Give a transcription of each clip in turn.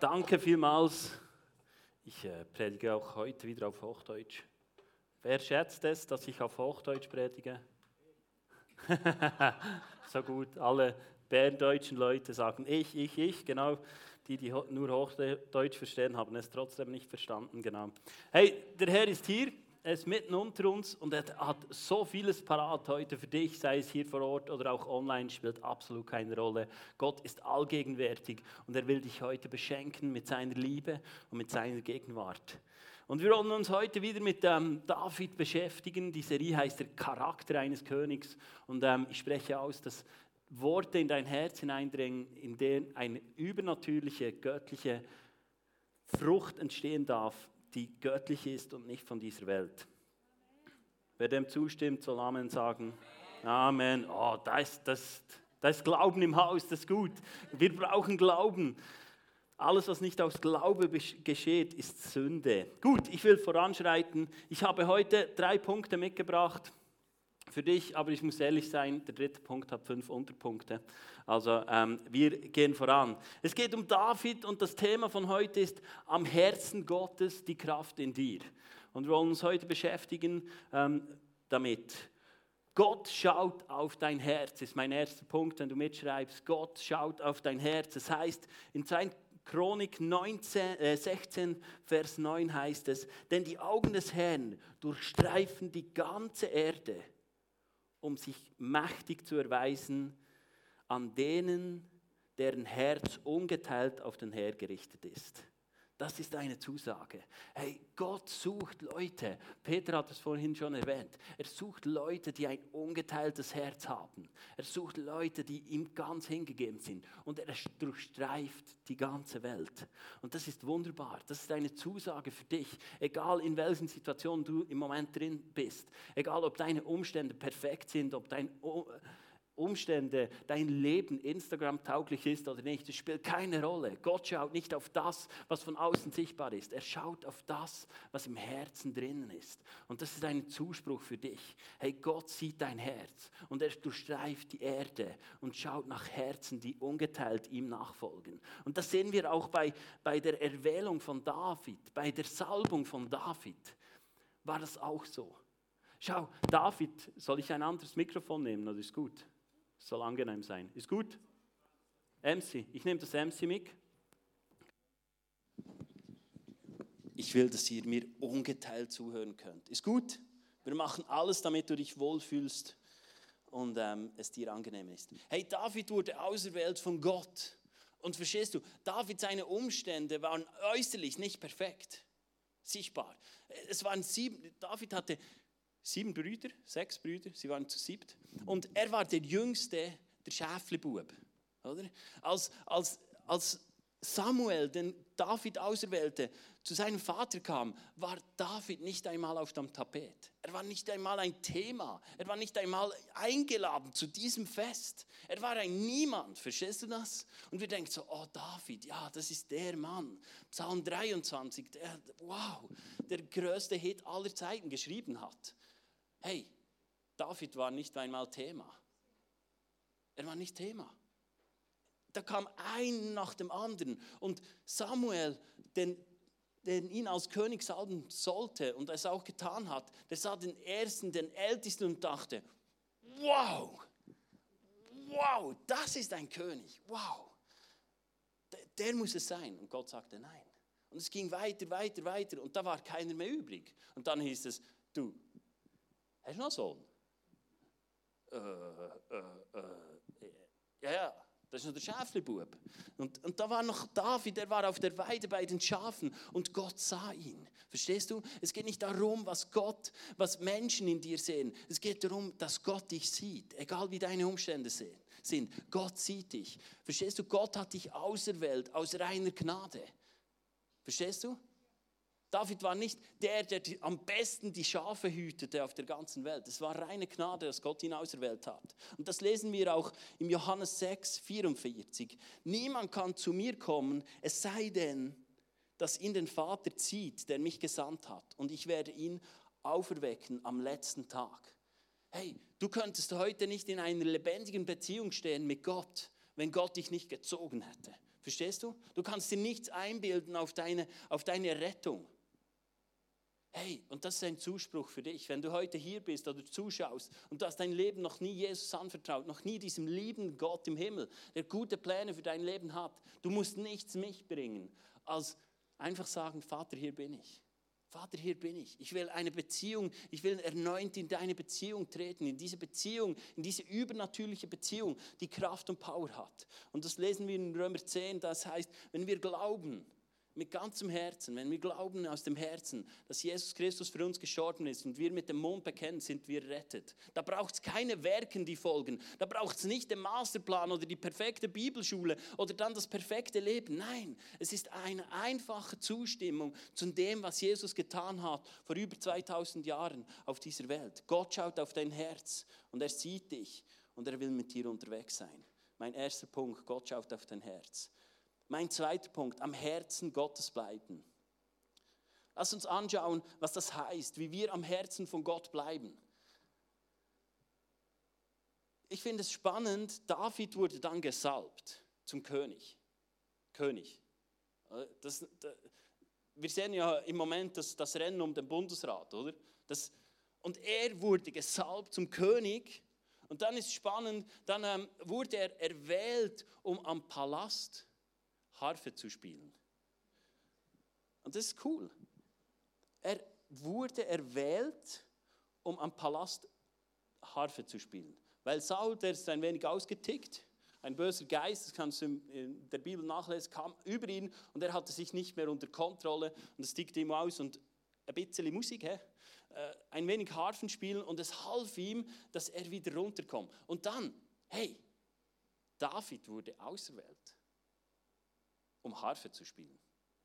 Danke vielmals. Ich äh, predige auch heute wieder auf Hochdeutsch. Wer schätzt es, dass ich auf Hochdeutsch predige? so gut, alle berndeutschen Leute sagen ich, ich, ich, genau. Die, die nur Hochdeutsch verstehen, haben es trotzdem nicht verstanden, genau. Hey, der Herr ist hier, er ist mitten unter uns und er hat so vieles parat heute für dich, sei es hier vor Ort oder auch online, spielt absolut keine Rolle. Gott ist allgegenwärtig und er will dich heute beschenken mit seiner Liebe und mit seiner Gegenwart. Und wir wollen uns heute wieder mit ähm, David beschäftigen. Die Serie heißt der Charakter eines Königs. Und ähm, ich spreche aus, dass Worte in dein Herz hineindringen, in denen eine übernatürliche, göttliche Frucht entstehen darf, die göttlich ist und nicht von dieser Welt. Wer dem zustimmt, soll Amen sagen. Amen. Oh, da ist, das, da ist Glauben im Haus, das ist gut. Wir brauchen Glauben. Alles, was nicht aus Glaube geschieht, ist Sünde. Gut, ich will voranschreiten. Ich habe heute drei Punkte mitgebracht für dich, aber ich muss ehrlich sein, der dritte Punkt hat fünf Unterpunkte. Also ähm, wir gehen voran. Es geht um David und das Thema von heute ist am Herzen Gottes die Kraft in dir. Und wir wollen uns heute beschäftigen ähm, damit. Gott schaut auf dein Herz, ist mein erster Punkt, wenn du mitschreibst. Gott schaut auf dein Herz. Das heißt, in 2. Chronik 19, äh 16, Vers 9 heißt es, denn die Augen des Herrn durchstreifen die ganze Erde um sich mächtig zu erweisen an denen, deren Herz ungeteilt auf den Herr gerichtet ist. Das ist eine Zusage. Hey, Gott sucht Leute. Peter hat es vorhin schon erwähnt. Er sucht Leute, die ein ungeteiltes Herz haben. Er sucht Leute, die ihm ganz hingegeben sind. Und er durchstreift die ganze Welt. Und das ist wunderbar. Das ist eine Zusage für dich. Egal in welchen Situationen du im Moment drin bist. Egal ob deine Umstände perfekt sind, ob dein Umstände, dein Leben Instagram tauglich ist oder nicht, das spielt keine Rolle. Gott schaut nicht auf das, was von außen sichtbar ist. Er schaut auf das, was im Herzen drinnen ist. Und das ist ein Zuspruch für dich. Hey, Gott sieht dein Herz und er durchstreift die Erde und schaut nach Herzen, die ungeteilt ihm nachfolgen. Und das sehen wir auch bei, bei der Erwählung von David, bei der Salbung von David. War das auch so? Schau, David, soll ich ein anderes Mikrofon nehmen oder ist gut? Soll angenehm sein. Ist gut? MC. Ich nehme das MC mit. Ich will, dass ihr mir ungeteilt zuhören könnt. Ist gut? Wir machen alles, damit du dich wohlfühlst und ähm, es dir angenehm ist. Hey, David wurde auserwählt von Gott. Und verstehst du, David, seine Umstände waren äußerlich nicht perfekt, sichtbar. Es waren sieben, David hatte sieben Brüder, sechs Brüder, sie waren zu siebt. Und er war der jüngste, der Schäflebub. Oder? Als, als, als Samuel den David auserwählte, zu seinem Vater kam, war David nicht einmal auf dem Tapet. Er war nicht einmal ein Thema. Er war nicht einmal eingeladen zu diesem Fest. Er war ein Niemand. Verstehst du das? Und wir denken so, oh David, ja, das ist der Mann. Psalm 23, der, wow, der größte Hit aller Zeiten geschrieben hat. Hey, David war nicht einmal Thema. Er war nicht Thema. Da kam ein nach dem anderen und Samuel, den, den ihn als König salben sollte und es auch getan hat, der sah den Ersten, den Ältesten und dachte, wow, wow, das ist ein König, wow, der, der muss es sein. Und Gott sagte nein. Und es ging weiter, weiter, weiter und da war keiner mehr übrig. Und dann hieß es, du, Hast du noch einen Sohn? Äh, äh, äh, ja, ja, das ist noch der Schäflebub. Und, und da war noch David, der war auf der Weide bei den Schafen und Gott sah ihn. Verstehst du? Es geht nicht darum, was Gott, was Menschen in dir sehen. Es geht darum, dass Gott dich sieht, egal wie deine Umstände sind. Gott sieht dich. Verstehst du? Gott hat dich auserwählt aus reiner Gnade. Verstehst du? David war nicht der, der am besten die Schafe hütete auf der ganzen Welt. Es war reine Gnade, dass Gott ihn auserwählt hat. Und das lesen wir auch im Johannes 6, 44. Niemand kann zu mir kommen, es sei denn, dass ihn den Vater zieht, der mich gesandt hat. Und ich werde ihn auferwecken am letzten Tag. Hey, du könntest heute nicht in einer lebendigen Beziehung stehen mit Gott, wenn Gott dich nicht gezogen hätte. Verstehst du? Du kannst dir nichts einbilden auf deine, auf deine Rettung. Hey, und das ist ein Zuspruch für dich, wenn du heute hier bist oder zuschaust und du hast dein Leben noch nie Jesus anvertraut, noch nie diesem lieben Gott im Himmel, der gute Pläne für dein Leben hat. Du musst nichts mich bringen, als einfach sagen, Vater, hier bin ich. Vater, hier bin ich. Ich will eine Beziehung, ich will erneut in deine Beziehung treten, in diese Beziehung, in diese übernatürliche Beziehung, die Kraft und Power hat. Und das lesen wir in Römer 10, das heißt, wenn wir glauben, mit ganzem Herzen, wenn wir glauben aus dem Herzen, dass Jesus Christus für uns gestorben ist und wir mit dem Mund bekennen, sind wir rettet. Da braucht es keine Werken, die folgen. Da braucht es nicht den Masterplan oder die perfekte Bibelschule oder dann das perfekte Leben. Nein, es ist eine einfache Zustimmung zu dem, was Jesus getan hat vor über 2000 Jahren auf dieser Welt. Gott schaut auf dein Herz und er sieht dich und er will mit dir unterwegs sein. Mein erster Punkt, Gott schaut auf dein Herz. Mein zweiter Punkt, am Herzen Gottes bleiben. Lass uns anschauen, was das heißt, wie wir am Herzen von Gott bleiben. Ich finde es spannend, David wurde dann gesalbt zum König. König. Das, das, wir sehen ja im Moment das, das Rennen um den Bundesrat, oder? Das, und er wurde gesalbt zum König. Und dann ist spannend, dann ähm, wurde er erwählt, um am Palast Harfe zu spielen. Und das ist cool. Er wurde erwählt, um am Palast Harfe zu spielen. Weil Saul, der ist ein wenig ausgetickt, ein böser Geist, das kannst du in der Bibel nachlesen, kam über ihn und er hatte sich nicht mehr unter Kontrolle und es tickte ihm aus und ein bisschen Musik, he? Äh, ein wenig Harfen spielen und es half ihm, dass er wieder runterkommt. Und dann, hey, David wurde auserwählt um Harfe zu spielen.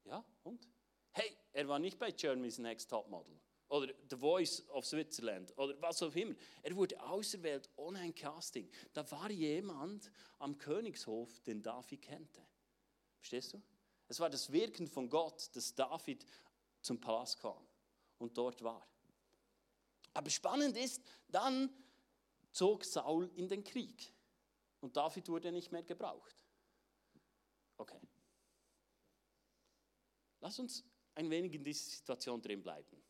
Ja, und? Hey, er war nicht bei Germany's Next Top Model oder The Voice of Switzerland oder was auch immer. Er wurde auserwählt ohne ein Casting. Da war jemand am Königshof, den David kannte. Verstehst du? Es war das Wirken von Gott, dass David zum Palast kam und dort war. Aber spannend ist, dann zog Saul in den Krieg und David wurde nicht mehr gebraucht. Okay. Lass uns ein wenig in dieser Situation drin bleiben.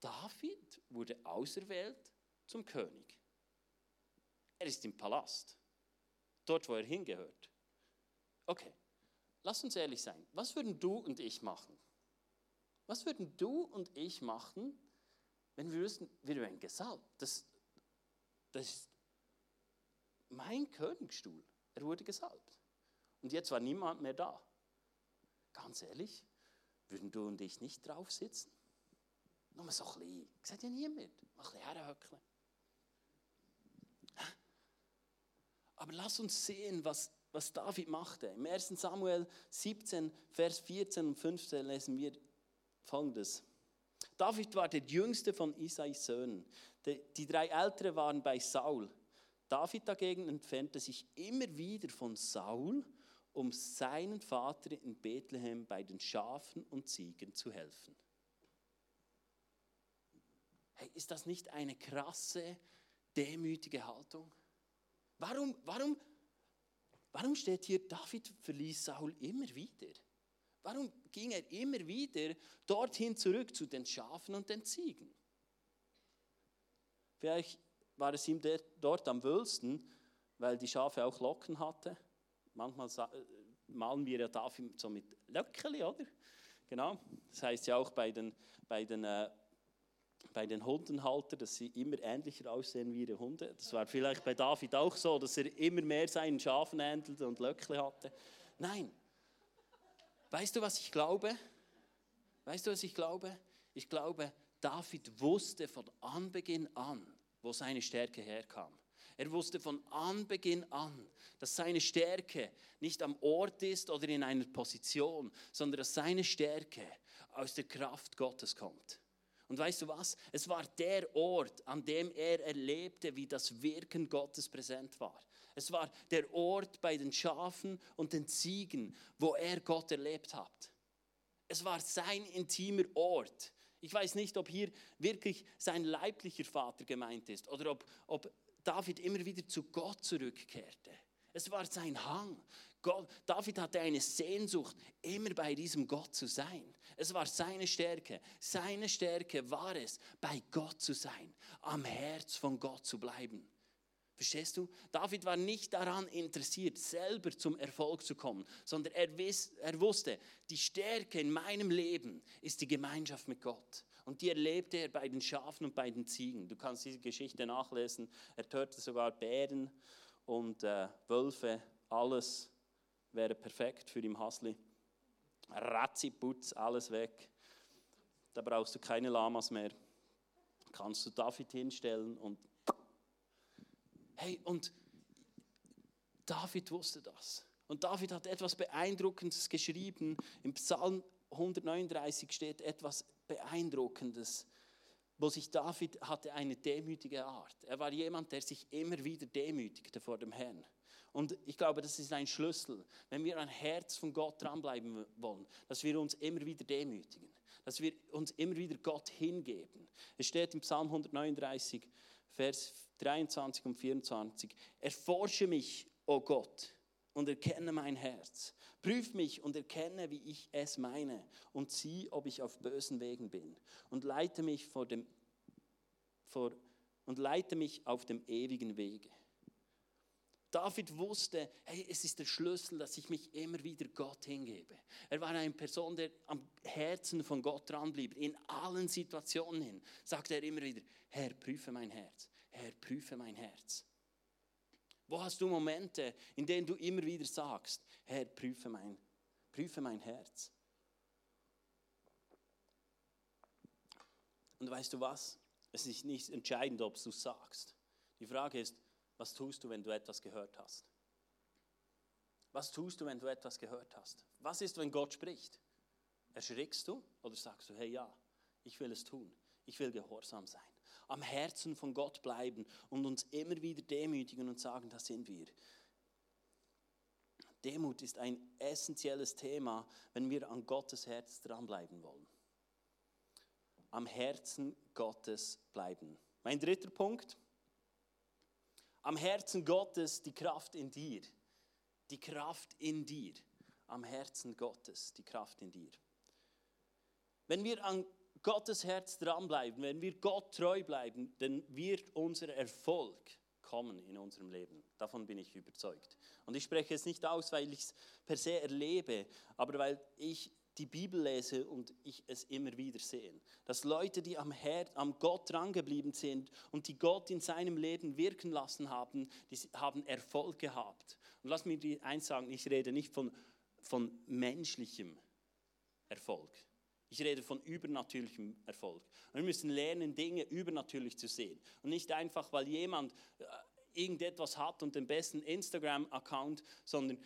David wurde auserwählt zum König. Er ist im Palast, dort, wo er hingehört. Okay, lass uns ehrlich sein. Was würden du und ich machen? Was würden du und ich machen, wenn wir wüssten, wir werden gesalbt? Das, das ist mein Königsstuhl. Er wurde gesalbt. Und jetzt war niemand mehr da. Ganz ehrlich, würden du und ich nicht drauf sitzen? Nur so ein bisschen. Sieht ja niemand. Mal ein bisschen. Aber lass uns sehen, was, was David machte. Im 1. Samuel 17, Vers 14 und 15 lesen wir folgendes. David war der jüngste von Isais Söhnen. Die drei Ältere waren bei Saul. David dagegen entfernte sich immer wieder von Saul um seinen Vater in Bethlehem bei den Schafen und Ziegen zu helfen. Hey, ist das nicht eine krasse, demütige Haltung? Warum, warum, warum steht hier, David verließ Saul immer wieder? Warum ging er immer wieder dorthin zurück zu den Schafen und den Ziegen? Vielleicht war es ihm dort am wöhlsten, weil die Schafe auch Locken hatte manchmal äh, malen wir ja da so mit Löckeli, oder? Genau. Das heißt ja auch bei den, bei den, äh, bei den Hundenhaltern, dass sie immer ähnlicher aussehen wie ihre Hunde. Das war vielleicht bei David auch so, dass er immer mehr seinen Schafen ähnelte und Löckli hatte. Nein. Weißt du, was ich glaube? Weißt du, was ich glaube? Ich glaube, David wusste von Anbeginn an, wo seine Stärke herkam. Er wusste von Anbeginn an, dass seine Stärke nicht am Ort ist oder in einer Position, sondern dass seine Stärke aus der Kraft Gottes kommt. Und weißt du was? Es war der Ort, an dem er erlebte, wie das Wirken Gottes präsent war. Es war der Ort bei den Schafen und den Ziegen, wo er Gott erlebt hat. Es war sein intimer Ort. Ich weiß nicht, ob hier wirklich sein leiblicher Vater gemeint ist oder ob, ob David immer wieder zu Gott zurückkehrte. Es war sein Hang, Gott, David hatte eine Sehnsucht, immer bei diesem Gott zu sein. Es war seine Stärke. Seine Stärke war es, bei Gott zu sein, am Herz von Gott zu bleiben. Verstehst du? David war nicht daran interessiert, selber zum Erfolg zu kommen, sondern er, wiss, er wusste, die Stärke in meinem Leben ist die Gemeinschaft mit Gott. Und die erlebte er bei den Schafen und bei den Ziegen. Du kannst diese Geschichte nachlesen. Er tötete sogar Bären und äh, Wölfe. Alles wäre perfekt für ihn Hasli. Ratziputz, alles weg. Da brauchst du keine Lamas mehr. Kannst du David hinstellen und Hey, und David wusste das. Und David hat etwas Beeindruckendes geschrieben. Im Psalm 139 steht etwas Beeindruckendes, wo sich David hatte eine demütige Art. Er war jemand, der sich immer wieder demütigte vor dem Herrn. Und ich glaube, das ist ein Schlüssel, wenn wir ein Herz von Gott dranbleiben wollen, dass wir uns immer wieder demütigen, dass wir uns immer wieder Gott hingeben. Es steht im Psalm 139, Vers 23 und 24. Erforsche mich, o oh Gott, und erkenne mein Herz. Prüf mich und erkenne, wie ich es meine, und sieh, ob ich auf bösen Wegen bin. Und leite mich vor dem vor, und leite mich auf dem ewigen Wege. David wusste, hey, es ist der Schlüssel, dass ich mich immer wieder Gott hingebe. Er war eine Person, der am Herzen von Gott dranblieb. In allen Situationen hin sagte er immer wieder, Herr, prüfe mein Herz. Herr, prüfe mein Herz. Wo hast du Momente, in denen du immer wieder sagst, Herr, prüfe mein, prüfe mein Herz? Und weißt du was? Es ist nicht entscheidend, ob du sagst. Die Frage ist, was tust du, wenn du etwas gehört hast? Was tust du, wenn du etwas gehört hast? Was ist, wenn Gott spricht? Erschrickst du oder sagst du, hey ja, ich will es tun, ich will gehorsam sein? Am Herzen von Gott bleiben und uns immer wieder demütigen und sagen, das sind wir. Demut ist ein essentielles Thema, wenn wir an Gottes Herz dranbleiben wollen. Am Herzen Gottes bleiben. Mein dritter Punkt. Am Herzen Gottes die Kraft in dir. Die Kraft in dir. Am Herzen Gottes die Kraft in dir. Wenn wir an Gottes Herz dranbleiben, wenn wir Gott treu bleiben, dann wird unser Erfolg kommen in unserem Leben. Davon bin ich überzeugt. Und ich spreche es nicht aus, weil ich es per se erlebe, aber weil ich die Bibel lese und ich es immer wieder sehe. Dass Leute, die am, Herr, am Gott drangeblieben sind und die Gott in seinem Leben wirken lassen haben, die haben Erfolg gehabt. Und lass mich eins sagen, ich rede nicht von, von menschlichem Erfolg. Ich rede von übernatürlichem Erfolg. Wir müssen lernen, Dinge übernatürlich zu sehen. Und nicht einfach, weil jemand äh, irgendetwas hat und den besten Instagram-Account, sondern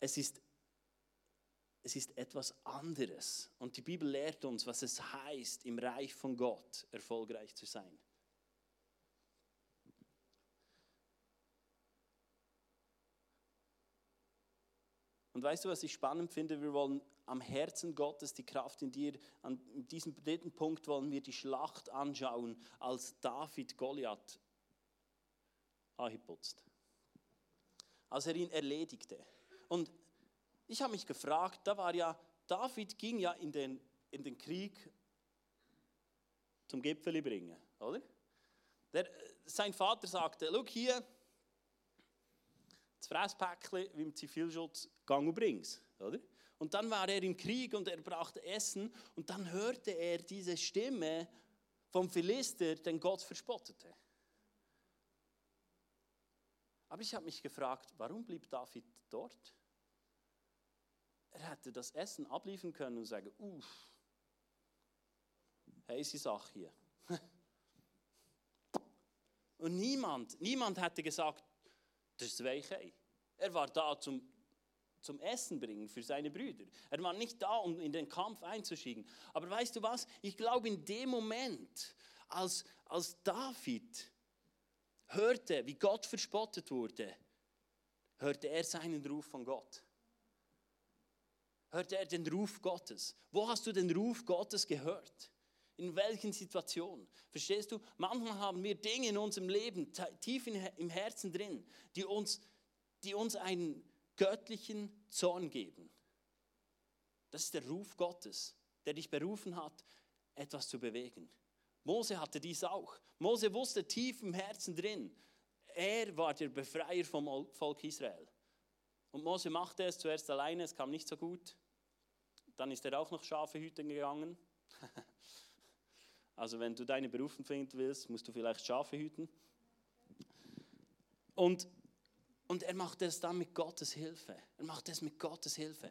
es ist es ist etwas anderes. Und die Bibel lehrt uns, was es heißt, im Reich von Gott erfolgreich zu sein. Und weißt du, was ich spannend finde? Wir wollen am Herzen Gottes die Kraft in dir. An diesem dritten Punkt wollen wir die Schlacht anschauen, als David Goliath ahiputzt. Als er ihn erledigte. Und ich habe mich gefragt, da war ja, David ging ja in den, in den Krieg zum Gipfeli bringen, oder? Der, sein Vater sagte, schau hier, das Fresspäckchen wie im Zivilschutz, gang und bring's, oder? Und dann war er im Krieg und er brachte Essen und dann hörte er diese Stimme vom Philister, den Gott verspottete. Aber ich habe mich gefragt, warum blieb David dort? Er hätte das Essen abliefern können und sagen, uff, heiße Sache hier. und niemand, niemand hätte gesagt, das ist Weichei. Er war da zum, zum Essen bringen für seine Brüder. Er war nicht da, um in den Kampf einzuschicken. Aber weißt du was? Ich glaube, in dem Moment, als, als David hörte, wie Gott verspottet wurde, hörte er seinen Ruf von Gott hörte er den Ruf Gottes. Wo hast du den Ruf Gottes gehört? In welchen Situationen? Verstehst du? Manchmal haben wir Dinge in unserem Leben tief im Herzen drin, die uns, die uns einen göttlichen Zorn geben. Das ist der Ruf Gottes, der dich berufen hat, etwas zu bewegen. Mose hatte dies auch. Mose wusste tief im Herzen drin, er war der Befreier vom Volk Israel. Und Mose machte es zuerst alleine, es kam nicht so gut. Dann ist er auch noch Schafe hüten gegangen. also wenn du deine Berufung finden willst, musst du vielleicht Schafe hüten. Und, und er machte es dann mit Gottes Hilfe. Er machte es mit Gottes Hilfe.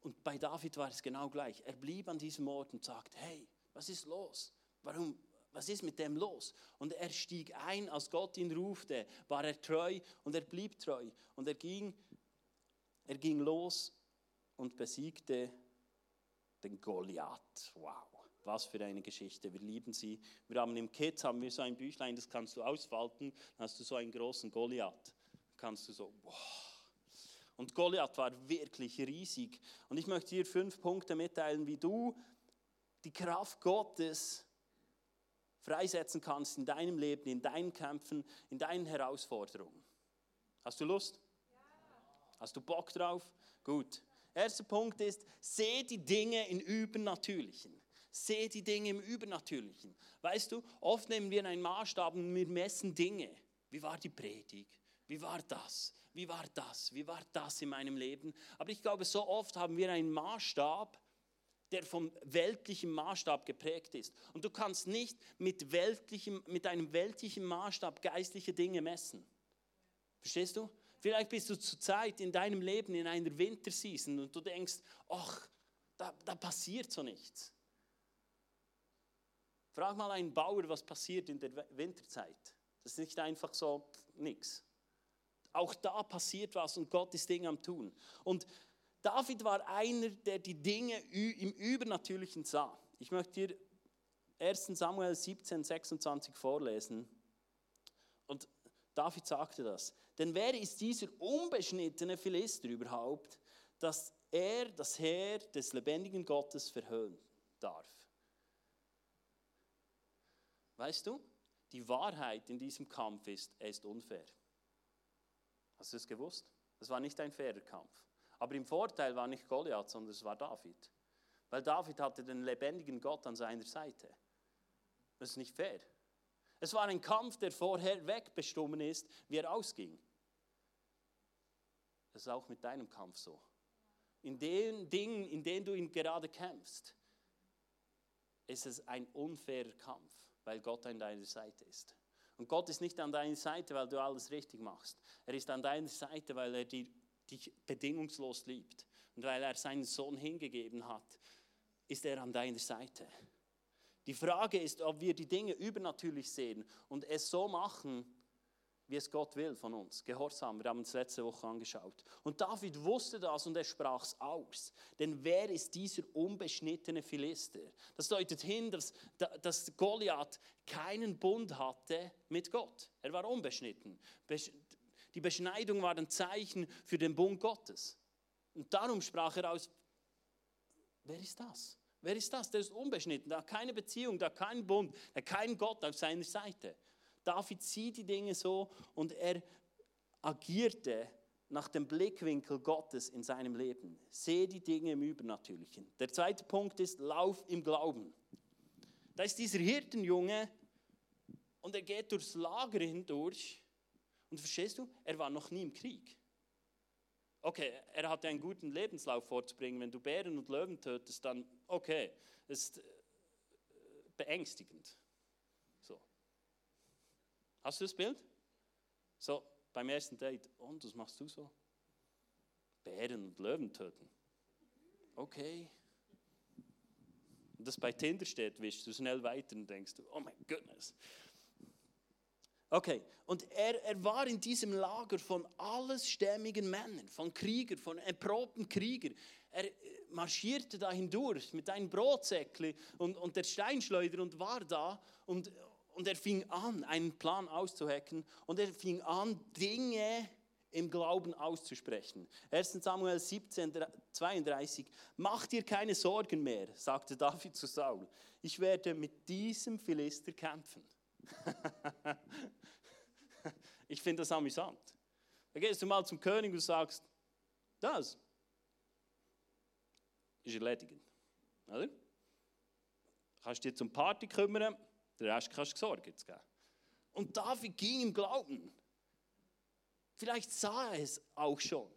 Und bei David war es genau gleich. Er blieb an diesem Ort und sagte, hey, was ist los? Warum, was ist mit dem los? Und er stieg ein, als Gott ihn rufte, war er treu und er blieb treu. Und er ging, er ging los und besiegte den Goliath. Wow, was für eine Geschichte. Wir lieben sie. Wir haben im Kids haben wir so ein Büchlein, das kannst du ausfalten. Dann hast du so einen großen Goliath. Kannst du so, wow. Und Goliath war wirklich riesig. Und ich möchte dir fünf Punkte mitteilen, wie du die Kraft Gottes freisetzen kannst in deinem Leben, in deinen Kämpfen, in deinen Herausforderungen. Hast du Lust? Ja. Hast du Bock drauf? Gut. Erster Punkt ist, seh die Dinge im Übernatürlichen. Seh die Dinge im Übernatürlichen. Weißt du, oft nehmen wir einen Maßstab und wir messen Dinge. Wie war die Predigt? Wie war das? Wie war das? Wie war das in meinem Leben? Aber ich glaube, so oft haben wir einen Maßstab, der vom weltlichen Maßstab geprägt ist. Und du kannst nicht mit, weltlichem, mit einem weltlichen Maßstab geistliche Dinge messen. Verstehst du? Vielleicht bist du zurzeit in deinem Leben in einer Winterseason und du denkst, ach, da, da passiert so nichts. Frag mal einen Bauer, was passiert in der Winterzeit. Das ist nicht einfach so nichts. Auch da passiert was und Gott ist Dinge am Tun. Und David war einer, der die Dinge im Übernatürlichen sah. Ich möchte dir 1 Samuel 17, 26 vorlesen. Und David sagte das. Denn wer ist dieser unbeschnittene Philister überhaupt, dass er das Heer des lebendigen Gottes verhöhnen darf? Weißt du, die Wahrheit in diesem Kampf ist, er ist unfair. Hast du es gewusst? Es war nicht ein fairer Kampf. Aber im Vorteil war nicht Goliath, sondern es war David. Weil David hatte den lebendigen Gott an seiner Seite. Das ist nicht fair. Es war ein Kampf, der vorher wegbestimmt ist, wie er ausging. Das ist auch mit deinem Kampf so. In den Dingen, in denen du ihn gerade kämpfst, ist es ein unfairer Kampf, weil Gott an deiner Seite ist. Und Gott ist nicht an deiner Seite, weil du alles richtig machst. Er ist an deiner Seite, weil er dich bedingungslos liebt. Und weil er seinen Sohn hingegeben hat, ist er an deiner Seite. Die Frage ist, ob wir die Dinge übernatürlich sehen und es so machen, wie es Gott will von uns. Gehorsam, wir haben uns letzte Woche angeschaut. Und David wusste das und er sprach es aus. Denn wer ist dieser unbeschnittene Philister? Das deutet hin, dass, dass Goliath keinen Bund hatte mit Gott. Er war unbeschnitten. Die Beschneidung war ein Zeichen für den Bund Gottes. Und darum sprach er aus, wer ist das? Wer ist das? Der ist unbeschnitten, der hat keine Beziehung, der hat keinen Bund, der hat keinen Gott auf seiner Seite. David sieht die Dinge so und er agierte nach dem Blickwinkel Gottes in seinem Leben. Sehe die Dinge im Übernatürlichen. Der zweite Punkt ist, lauf im Glauben. Da ist dieser Hirtenjunge und er geht durchs Lager hindurch und verstehst du, er war noch nie im Krieg. Okay, er hatte einen guten Lebenslauf vorzubringen. Wenn du Bären und Löwen tötest, dann okay, das ist äh, beängstigend. Hast du das Bild? So, beim ersten Date. Und was machst du so? Bären und Löwen töten. Okay. Und das bei Tinder steht, wischst du schnell weiter und denkst du, oh mein Goodness. Okay, und er, er war in diesem Lager von allesstämmigen Männern, von Kriegern, von erprobten Kriegern. Er äh, marschierte da hindurch mit einem Brotsäckli und, und der Steinschleuder und war da und, und er fing an, einen Plan auszuhacken und er fing an, Dinge im Glauben auszusprechen. 1 Samuel 17, 32. Mach dir keine Sorgen mehr, sagte David zu Saul. Ich werde mit diesem Philister kämpfen. ich finde das amüsant. Da gehst du mal zum König und sagst, Das ist erledigt. Oder? Kannst dich zum Party kümmern, den Rest kannst du geben. Und David ging im Glauben. Vielleicht sah er es auch schon.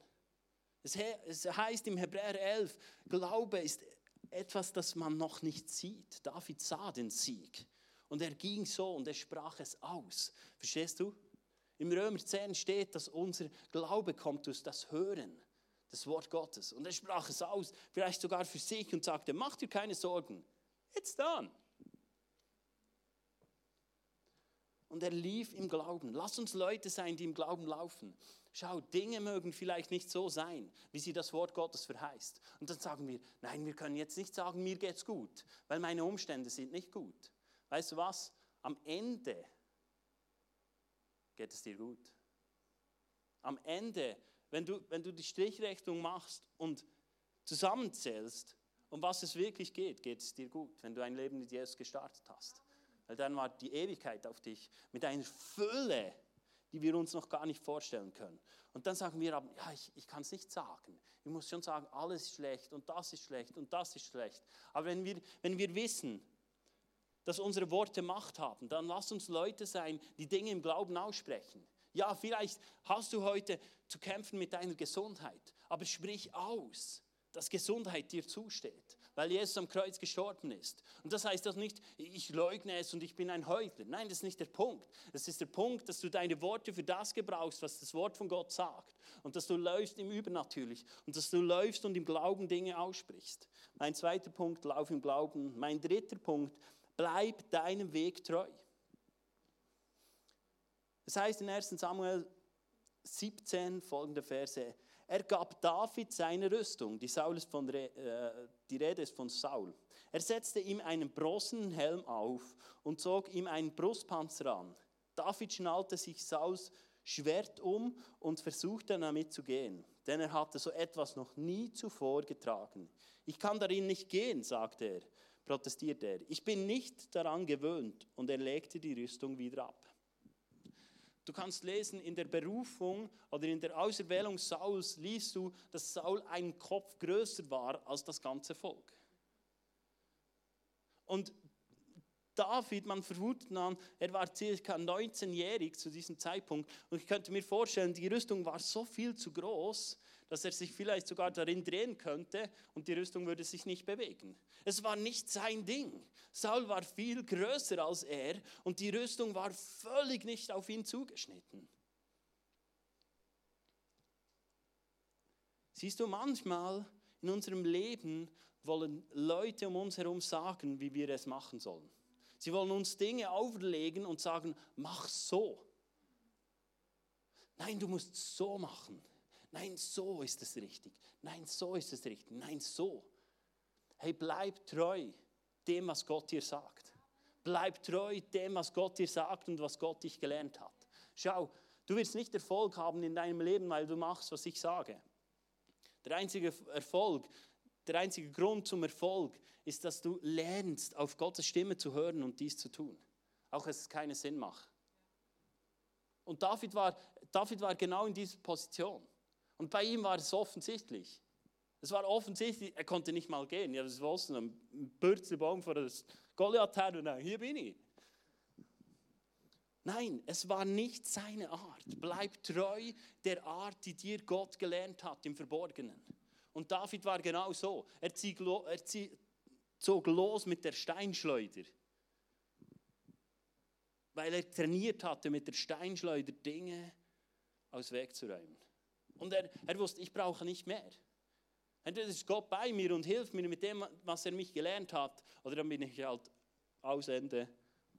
Es heißt im Hebräer 11, Glaube ist etwas, das man noch nicht sieht. David sah den Sieg. Und er ging so und er sprach es aus. Verstehst du? Im Römer 10 steht, dass unser Glaube kommt durch das Hören, das Wort Gottes. Und er sprach es aus, vielleicht sogar für sich und sagte, mach dir keine Sorgen. It's done. Und er lief im Glauben. Lass uns Leute sein, die im Glauben laufen. Schau, Dinge mögen vielleicht nicht so sein, wie sie das Wort Gottes verheißt. Und dann sagen wir, nein, wir können jetzt nicht sagen, mir geht's gut, weil meine Umstände sind nicht gut. Weißt du was? Am Ende geht es dir gut. Am Ende, wenn du, wenn du die Strichrechnung machst und zusammenzählst, um was es wirklich geht, geht es dir gut, wenn du ein Leben mit Jesus gestartet hast. Weil dann war die Ewigkeit auf dich mit einer Fülle die wir uns noch gar nicht vorstellen können. Und dann sagen wir aber, ja, ich, ich kann es nicht sagen. Ich muss schon sagen, alles ist schlecht und das ist schlecht und das ist schlecht. Aber wenn wir, wenn wir wissen, dass unsere Worte Macht haben, dann lass uns Leute sein, die Dinge im Glauben aussprechen. Ja, vielleicht hast du heute zu kämpfen mit deiner Gesundheit, aber sprich aus, dass Gesundheit dir zusteht weil Jesus am Kreuz gestorben ist. Und das heißt auch nicht, ich leugne es und ich bin ein Heuchler. Nein, das ist nicht der Punkt. Das ist der Punkt, dass du deine Worte für das gebrauchst, was das Wort von Gott sagt. Und dass du läufst im Übernatürlich. Und dass du läufst und im Glauben Dinge aussprichst. Mein zweiter Punkt, lauf im Glauben. Mein dritter Punkt, bleib deinem Weg treu. Das heißt in 1 Samuel 17 folgende Verse, er gab David seine Rüstung. Die, Saul ist von, äh, die Rede ist von Saul. Er setzte ihm einen bronzenen Helm auf und zog ihm einen Brustpanzer an. David schnallte sich Sauls Schwert um und versuchte damit zu gehen, denn er hatte so etwas noch nie zuvor getragen. Ich kann darin nicht gehen, sagte er, protestierte er. Ich bin nicht daran gewöhnt und er legte die Rüstung wieder ab. Du kannst lesen, in der Berufung oder in der Auserwählung Sauls liest du, dass Saul ein Kopf größer war als das ganze Volk. Und David, man vermutet dann, er war circa 19-jährig zu diesem Zeitpunkt. Und ich könnte mir vorstellen, die Rüstung war so viel zu groß, dass er sich vielleicht sogar darin drehen könnte und die Rüstung würde sich nicht bewegen. Es war nicht sein Ding. Saul war viel größer als er und die Rüstung war völlig nicht auf ihn zugeschnitten. Siehst du, manchmal in unserem Leben wollen Leute um uns herum sagen, wie wir es machen sollen. Sie wollen uns Dinge auferlegen und sagen, mach so. Nein, du musst so machen. Nein, so ist es richtig. Nein, so ist es richtig. Nein, so. Hey, bleib treu dem, was Gott dir sagt. Bleib treu dem, was Gott dir sagt und was Gott dich gelernt hat. Schau, du wirst nicht Erfolg haben in deinem Leben, weil du machst, was ich sage. Der einzige Erfolg, der einzige Grund zum Erfolg ist, dass du lernst, auf Gottes Stimme zu hören und dies zu tun. Auch wenn es keinen Sinn macht. Und David war, David war genau in dieser Position. Und bei ihm war es offensichtlich. Es war offensichtlich, er konnte nicht mal gehen. Ja, das so ein Bürzelbaum vor das Goliath her und dann, hier bin ich. Nein, es war nicht seine Art. Bleib treu der Art, die dir Gott gelernt hat im Verborgenen. Und David war genau so. Er, zog los mit der Steinschleuder. Weil er trainiert hatte, mit der Steinschleuder Dinge aus Weg zu räumen. Und er, er wusste, ich brauche nicht mehr. Entweder ist Gott bei mir und hilft mir mit dem, was er mich gelernt hat, oder dann bin ich halt ausende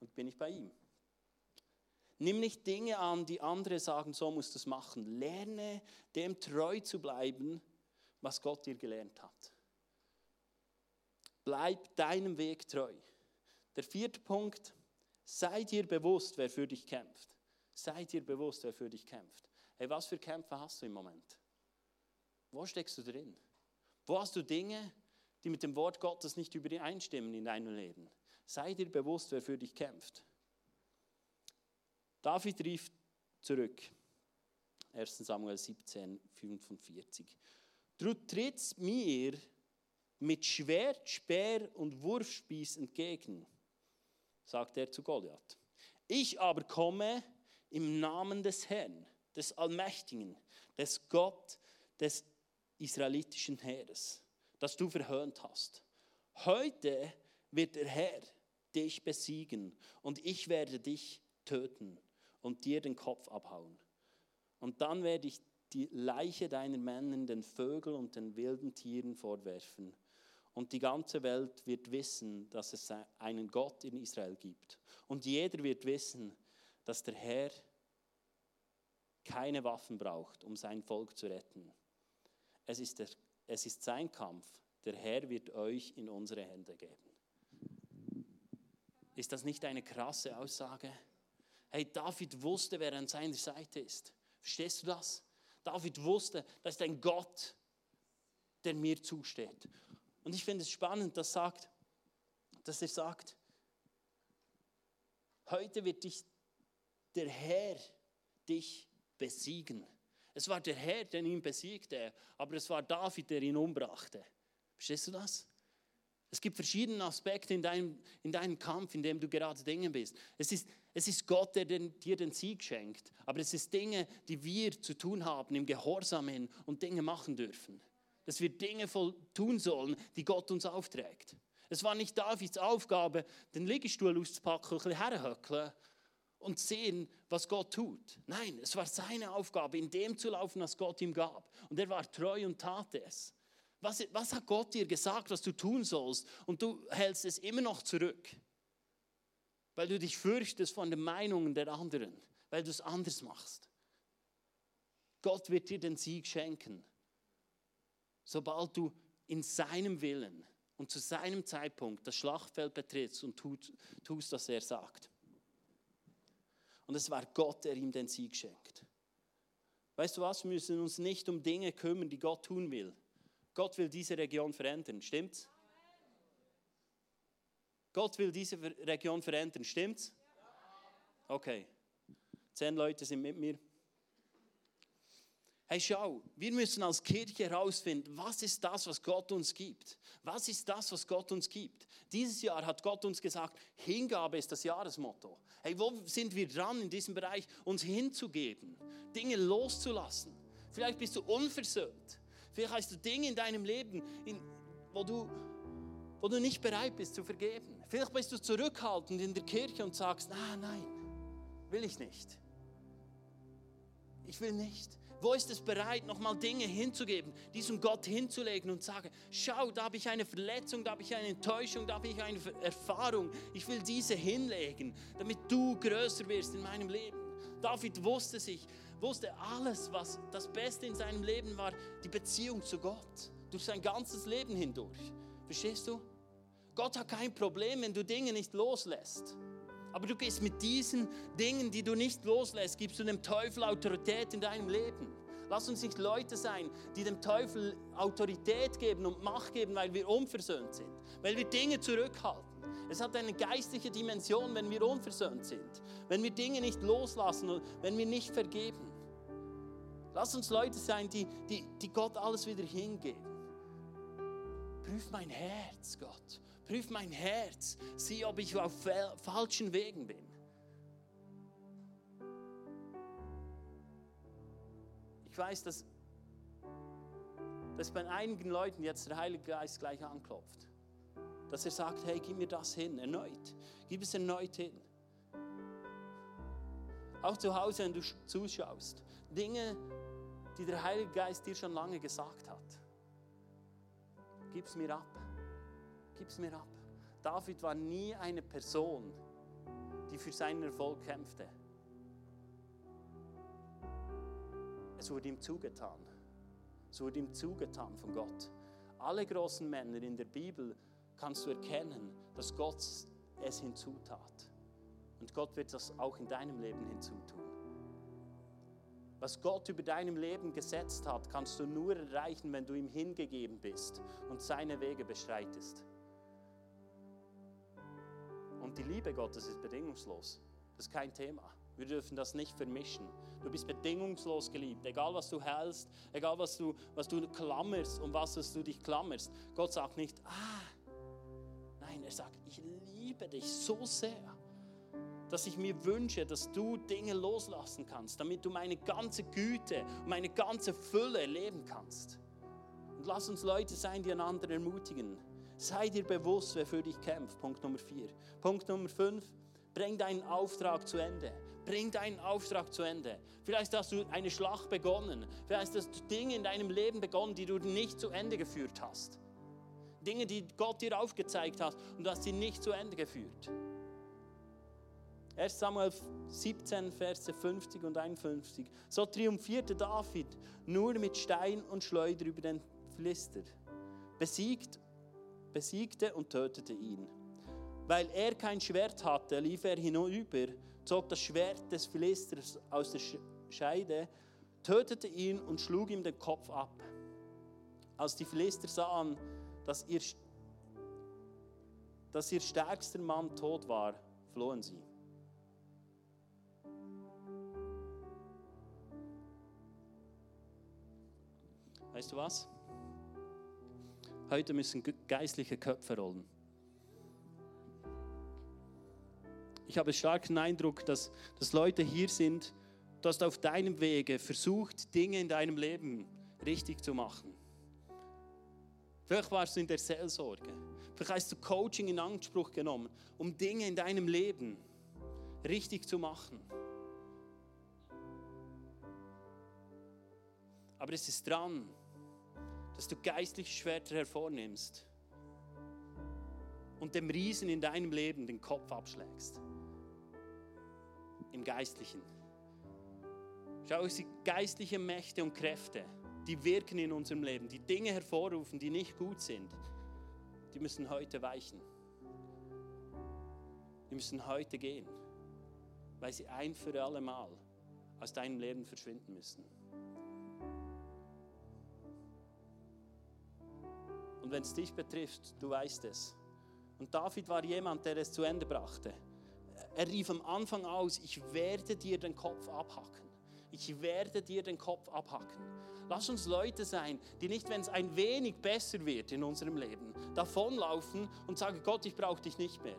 und bin ich bei ihm. Nimm nicht Dinge an, die andere sagen, so musst du es machen. Lerne dem treu zu bleiben, was Gott dir gelernt hat. Bleib deinem Weg treu. Der vierte Punkt, sei dir bewusst, wer für dich kämpft. Sei dir bewusst, wer für dich kämpft. Hey, was für Kämpfe hast du im Moment? Wo steckst du drin? Wo hast du Dinge, die mit dem Wort Gottes nicht übereinstimmen in deinem Leben? Sei dir bewusst, wer für dich kämpft. David rief zurück. 1 Samuel 17, 45. Du trittst mir mit Schwert, Speer und Wurfspieß entgegen, sagt er zu Goliath. Ich aber komme im Namen des Herrn, des Allmächtigen, des Gott, des israelitischen Heeres, das du verhöhnt hast. Heute wird der Herr dich besiegen und ich werde dich töten und dir den Kopf abhauen. Und dann werde ich die Leiche deiner Männer den Vögeln und den wilden Tieren vorwerfen. Und die ganze Welt wird wissen, dass es einen Gott in Israel gibt. Und jeder wird wissen, dass der Herr keine Waffen braucht, um sein Volk zu retten. Es ist, der, es ist sein Kampf. Der Herr wird euch in unsere Hände geben. Ist das nicht eine krasse Aussage? Hey, David wusste, wer an seiner Seite ist. Verstehst du das? David wusste, das ist ein Gott, der mir zusteht. Und ich finde es spannend, dass, sagt, dass er sagt, heute wird dich der Herr dich besiegen. Es war der Herr, der ihn besiegte, aber es war David, der ihn umbrachte. Verstehst du das? Es gibt verschiedene Aspekte in deinem, in deinem Kampf, in dem du gerade Dinge bist. Es ist, es ist Gott, der den, dir den Sieg schenkt, aber es ist Dinge, die wir zu tun haben, im Gehorsam hin und Dinge machen dürfen. Dass wir Dinge voll tun sollen, die Gott uns aufträgt. Es war nicht Davids Aufgabe, den Liegestuhl auszupacken, ein bisschen herhöckeln und sehen, was Gott tut. Nein, es war seine Aufgabe, in dem zu laufen, was Gott ihm gab. Und er war treu und tat es. Was, was hat Gott dir gesagt, was du tun sollst? Und du hältst es immer noch zurück, weil du dich fürchtest von den Meinungen der anderen, weil du es anders machst. Gott wird dir den Sieg schenken, sobald du in seinem Willen und zu seinem Zeitpunkt das Schlachtfeld betrittst und tut, tust, was er sagt. Und es war Gott, der ihm den Sieg schenkt. Weißt du was, wir müssen uns nicht um Dinge kümmern, die Gott tun will. Gott will diese Region verändern, stimmt's? Gott will diese Region verändern, stimmt's? Okay. Zehn Leute sind mit mir. Hey, schau, wir müssen als Kirche herausfinden, was ist das, was Gott uns gibt? Was ist das, was Gott uns gibt? Dieses Jahr hat Gott uns gesagt, Hingabe ist das Jahresmotto. Hey, wo sind wir dran in diesem Bereich, uns hinzugeben, Dinge loszulassen? Vielleicht bist du unversöhnt. Vielleicht hast du Dinge in deinem Leben, in, wo, du, wo du nicht bereit bist zu vergeben. Vielleicht bist du zurückhaltend in der Kirche und sagst, ah, nein, will ich nicht. Ich will nicht. Wo ist es bereit, nochmal Dinge hinzugeben, diesem Gott hinzulegen und sagen, schau, da habe ich eine Verletzung, da habe ich eine Enttäuschung, da habe ich eine Erfahrung. Ich will diese hinlegen, damit du größer wirst in meinem Leben. David wusste sich, wusste alles, was das Beste in seinem Leben war, die Beziehung zu Gott. Durch sein ganzes Leben hindurch. Verstehst du? Gott hat kein Problem, wenn du Dinge nicht loslässt. Aber du gehst mit diesen Dingen, die du nicht loslässt, gibst du dem Teufel Autorität in deinem Leben. Lass uns nicht Leute sein, die dem Teufel Autorität geben und Macht geben, weil wir unversöhnt sind, weil wir Dinge zurückhalten. Es hat eine geistliche Dimension, wenn wir unversöhnt sind, wenn wir Dinge nicht loslassen und wenn wir nicht vergeben. Lass uns Leute sein, die, die, die Gott alles wieder hingeben. Prüf mein Herz, Gott. Prüf mein Herz, sieh, ob ich auf falschen Wegen bin. Ich weiß, dass, dass bei einigen Leuten jetzt der Heilige Geist gleich anklopft. Dass er sagt, hey, gib mir das hin, erneut. Gib es erneut hin. Auch zu Hause, wenn du zuschaust. Dinge, die der Heilige Geist dir schon lange gesagt hat. Gib es mir ab gib es mir ab. David war nie eine Person, die für seinen Erfolg kämpfte. Es wurde ihm zugetan. Es wurde ihm zugetan von Gott. Alle großen Männer in der Bibel kannst du erkennen, dass Gott es hinzutat. Und Gott wird das auch in deinem Leben hinzutun. Was Gott über deinem Leben gesetzt hat, kannst du nur erreichen, wenn du ihm hingegeben bist und seine Wege bestreitest. Und die Liebe Gottes ist bedingungslos. Das ist kein Thema. Wir dürfen das nicht vermischen. Du bist bedingungslos geliebt, egal was du hältst, egal was du, was du klammerst, um was du dich klammerst. Gott sagt nicht, ah, nein, er sagt, ich liebe dich so sehr, dass ich mir wünsche, dass du Dinge loslassen kannst, damit du meine ganze Güte, meine ganze Fülle erleben kannst. Und lass uns Leute sein, die einander ermutigen. Sei dir bewusst, wer für dich kämpft. Punkt Nummer vier. Punkt Nummer fünf. Bring deinen Auftrag zu Ende. Bring deinen Auftrag zu Ende. Vielleicht hast du eine Schlacht begonnen. Vielleicht hast du Dinge in deinem Leben begonnen, die du nicht zu Ende geführt hast. Dinge, die Gott dir aufgezeigt hat und du hast sie nicht zu Ende geführt. 1 Samuel 17, Verse 50 und 51. So triumphierte David nur mit Stein und Schleuder über den Philister, besiegt, besiegte und tötete ihn. Weil er kein Schwert hatte, lief er hinüber, zog das Schwert des Philisters aus der Scheide, tötete ihn und schlug ihm den Kopf ab. Als die Philister sahen, dass ihr, dass ihr stärkster Mann tot war, flohen sie. Weißt du was? Heute müssen geistliche Köpfe rollen. Ich habe stark den Eindruck, dass, dass Leute hier sind, du hast auf deinem Wege versucht, Dinge in deinem Leben richtig zu machen. Vielleicht warst du in der Seelsorge. Vielleicht hast du Coaching in Anspruch genommen, um Dinge in deinem Leben richtig zu machen. Aber es ist dran, dass du geistliche Schwerter hervornimmst und dem Riesen in deinem Leben den Kopf abschlägst. Im Geistlichen. Schau, es sind geistliche Mächte und Kräfte, die wirken in unserem Leben, die Dinge hervorrufen, die nicht gut sind. Die müssen heute weichen. Die müssen heute gehen, weil sie ein für alle Mal aus deinem Leben verschwinden müssen. Und wenn es dich betrifft, du weißt es. Und David war jemand, der es zu Ende brachte. Er rief am Anfang aus, ich werde dir den Kopf abhacken. Ich werde dir den Kopf abhacken. Lass uns Leute sein, die nicht, wenn es ein wenig besser wird in unserem Leben, davonlaufen und sagen, Gott, ich brauche dich nicht mehr.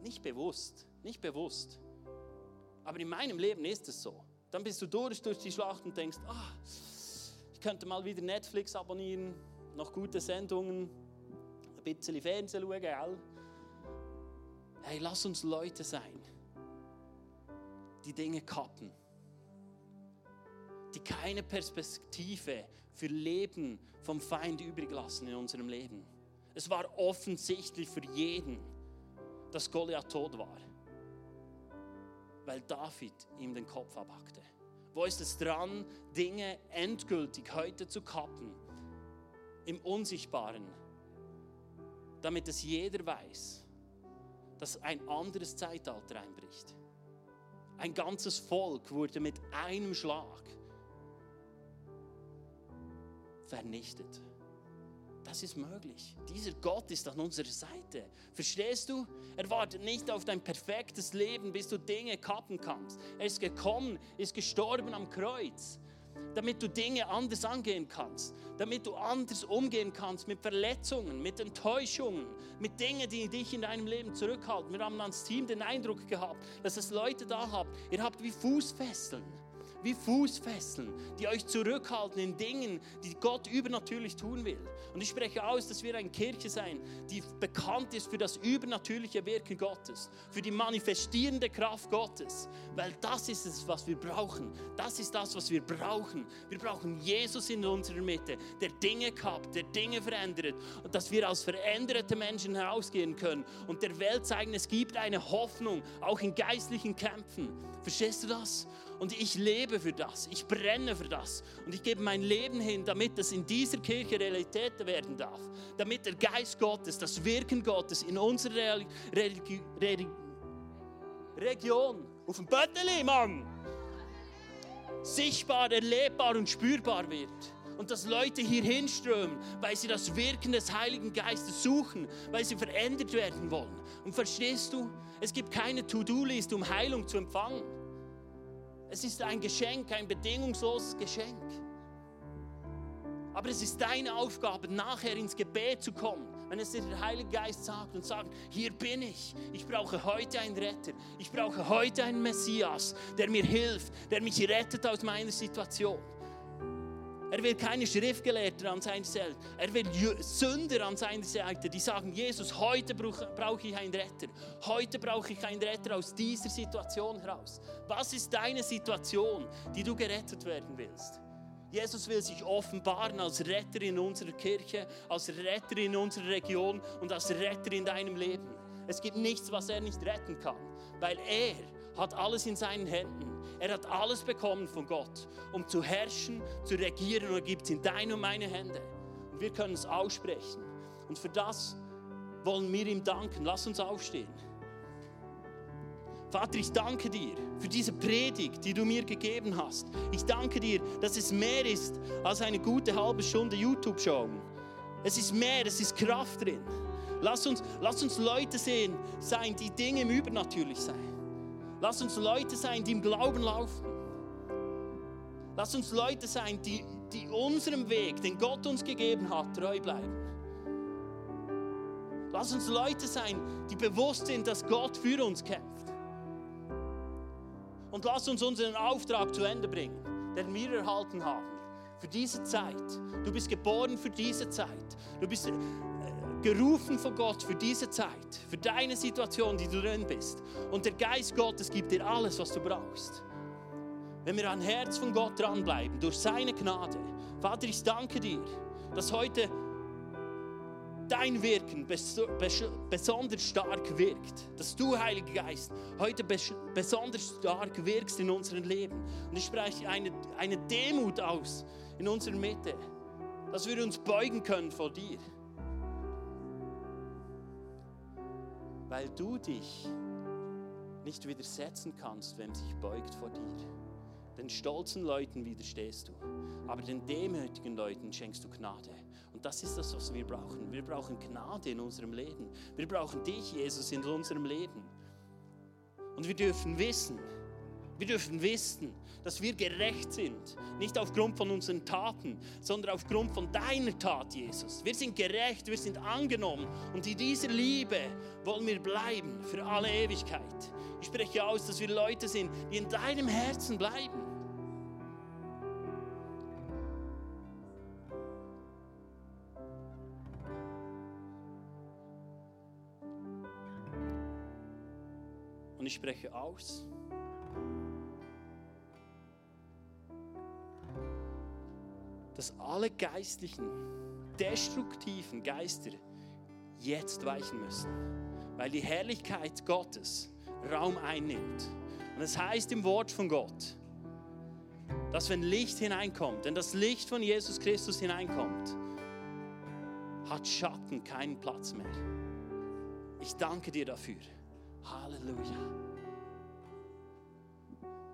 Nicht bewusst, nicht bewusst. Aber in meinem Leben ist es so. Dann bist du durch, durch die Schlacht und denkst, ah, könnte mal wieder Netflix abonnieren, noch gute Sendungen, ein bisschen Fernsehen schauen, gell? Hey, lass uns Leute sein, die Dinge kappen, die keine Perspektive für Leben vom Feind übrig lassen in unserem Leben. Es war offensichtlich für jeden, dass Goliath tot war, weil David ihm den Kopf abhackte. Wo ist es dran, Dinge endgültig heute zu kappen? Im Unsichtbaren. Damit es jeder weiß, dass ein anderes Zeitalter einbricht. Ein ganzes Volk wurde mit einem Schlag vernichtet. Das ist möglich. Dieser Gott ist an unserer Seite. Verstehst du? Er wartet nicht auf dein perfektes Leben, bis du Dinge kappen kannst. Er ist gekommen, ist gestorben am Kreuz, damit du Dinge anders angehen kannst, damit du anders umgehen kannst mit Verletzungen, mit Enttäuschungen, mit Dingen, die dich in deinem Leben zurückhalten. Wir haben als Team den Eindruck gehabt, dass es Leute da habt, ihr habt wie Fußfesseln wie Fußfesseln, die euch zurückhalten in Dingen, die Gott übernatürlich tun will. Und ich spreche aus, dass wir eine Kirche sein, die bekannt ist für das übernatürliche Wirken Gottes, für die manifestierende Kraft Gottes, weil das ist es, was wir brauchen. Das ist das, was wir brauchen. Wir brauchen Jesus in unserer Mitte, der Dinge kappt, der Dinge verändert und dass wir als veränderte Menschen herausgehen können und der Welt zeigen, es gibt eine Hoffnung, auch in geistlichen Kämpfen. Verstehst du das? Und ich lebe für das. Ich brenne für das. Und ich gebe mein Leben hin, damit es in dieser Kirche Realität werden darf. Damit der Geist Gottes, das Wirken Gottes in unserer Religi Religi Region, auf dem Bötteli, Mann, sichtbar, erlebbar und spürbar wird. und dass Leute hier hinströmen, weil sie das Wirken des Heiligen Geistes suchen, weil sie verändert werden wollen. Und verstehst du, es gibt keine To-Do-Liste, um Heilung zu empfangen. Es ist ein Geschenk, ein bedingungsloses Geschenk. Aber es ist deine Aufgabe, nachher ins Gebet zu kommen, wenn es dir der Heilige Geist sagt und sagt, hier bin ich, ich brauche heute einen Retter, ich brauche heute einen Messias, der mir hilft, der mich rettet aus meiner Situation. Er will keine Schriftgelehrten an seiner Seite. Er will Sünder an seiner Seite, die sagen, Jesus, heute brauche ich einen Retter. Heute brauche ich einen Retter aus dieser Situation heraus. Was ist deine Situation, die du gerettet werden willst? Jesus will sich offenbaren als Retter in unserer Kirche, als Retter in unserer Region und als Retter in deinem Leben. Es gibt nichts, was er nicht retten kann, weil er hat alles in seinen Händen. Er hat alles bekommen von Gott, um zu herrschen, zu regieren und er gibt es in deine und meine Hände. Und wir können es aussprechen. Und für das wollen wir ihm danken. Lass uns aufstehen. Vater, ich danke dir für diese Predigt, die du mir gegeben hast. Ich danke dir, dass es mehr ist als eine gute halbe Stunde YouTube-Show. Es ist mehr, es ist Kraft drin. Lass uns, lass uns Leute sehen, sein, die Dinge im Übernatürlich sein. Lass uns Leute sein, die im Glauben laufen. Lass uns Leute sein, die, die unserem Weg, den Gott uns gegeben hat, treu bleiben. Lass uns Leute sein, die bewusst sind, dass Gott für uns kämpft. Und lass uns unseren Auftrag zu Ende bringen, den wir erhalten haben. Für diese Zeit. Du bist geboren für diese Zeit. Du bist gerufen von Gott für diese Zeit, für deine Situation, die du drin bist. Und der Geist Gottes gibt dir alles, was du brauchst. Wenn wir am Herz von Gott dranbleiben, durch seine Gnade. Vater, ich danke dir, dass heute dein Wirken besonders stark wirkt. Dass du, Heiliger Geist, heute besonders stark wirkst in unserem Leben. Und ich spreche eine, eine Demut aus in unserer Mitte, dass wir uns beugen können vor dir. Weil du dich nicht widersetzen kannst, wenn sich beugt vor dir. Den stolzen Leuten widerstehst du, aber den demütigen Leuten schenkst du Gnade. Und das ist das, was wir brauchen. Wir brauchen Gnade in unserem Leben. Wir brauchen dich, Jesus, in unserem Leben. Und wir dürfen wissen, wir dürfen wissen, dass wir gerecht sind. Nicht aufgrund von unseren Taten, sondern aufgrund von deiner Tat, Jesus. Wir sind gerecht, wir sind angenommen. Und in dieser Liebe wollen wir bleiben für alle Ewigkeit. Ich spreche aus, dass wir Leute sind, die in deinem Herzen bleiben. Und ich spreche aus, dass alle geistlichen, destruktiven Geister jetzt weichen müssen, weil die Herrlichkeit Gottes Raum einnimmt. Und es heißt im Wort von Gott, dass wenn Licht hineinkommt, wenn das Licht von Jesus Christus hineinkommt, hat Schatten keinen Platz mehr. Ich danke dir dafür. Halleluja.